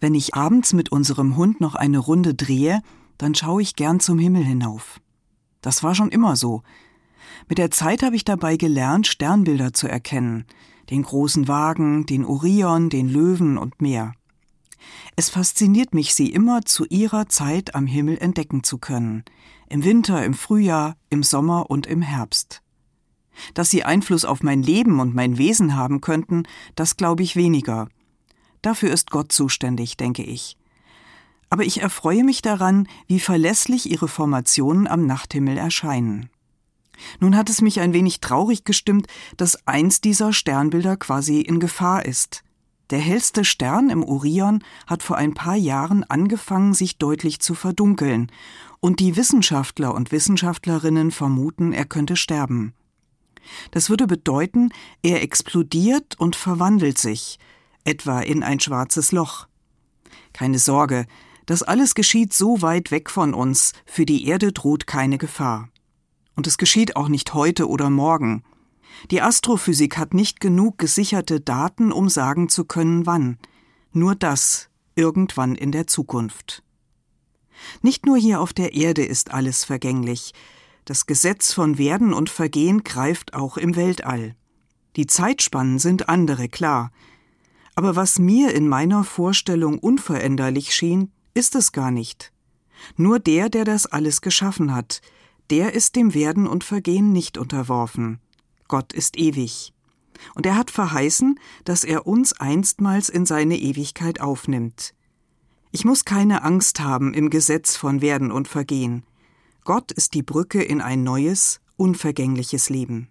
Wenn ich abends mit unserem Hund noch eine Runde drehe, dann schaue ich gern zum Himmel hinauf. Das war schon immer so. Mit der Zeit habe ich dabei gelernt, Sternbilder zu erkennen, den großen Wagen, den Orion, den Löwen und mehr. Es fasziniert mich, sie immer zu ihrer Zeit am Himmel entdecken zu können, im Winter, im Frühjahr, im Sommer und im Herbst. Dass sie Einfluss auf mein Leben und mein Wesen haben könnten, das glaube ich weniger. Dafür ist Gott zuständig, denke ich. Aber ich erfreue mich daran, wie verlässlich ihre Formationen am Nachthimmel erscheinen. Nun hat es mich ein wenig traurig gestimmt, dass eins dieser Sternbilder quasi in Gefahr ist. Der hellste Stern im Orion hat vor ein paar Jahren angefangen, sich deutlich zu verdunkeln, und die Wissenschaftler und Wissenschaftlerinnen vermuten, er könnte sterben. Das würde bedeuten, er explodiert und verwandelt sich, etwa in ein schwarzes Loch. Keine Sorge, das alles geschieht so weit weg von uns, für die Erde droht keine Gefahr. Und es geschieht auch nicht heute oder morgen. Die Astrophysik hat nicht genug gesicherte Daten, um sagen zu können, wann. Nur das, irgendwann in der Zukunft. Nicht nur hier auf der Erde ist alles vergänglich, das Gesetz von Werden und Vergehen greift auch im Weltall. Die Zeitspannen sind andere, klar. Aber was mir in meiner Vorstellung unveränderlich schien, ist es gar nicht. Nur der, der das alles geschaffen hat, der ist dem Werden und Vergehen nicht unterworfen. Gott ist ewig. Und er hat verheißen, dass er uns einstmals in seine Ewigkeit aufnimmt. Ich muss keine Angst haben im Gesetz von Werden und Vergehen. Gott ist die Brücke in ein neues, unvergängliches Leben.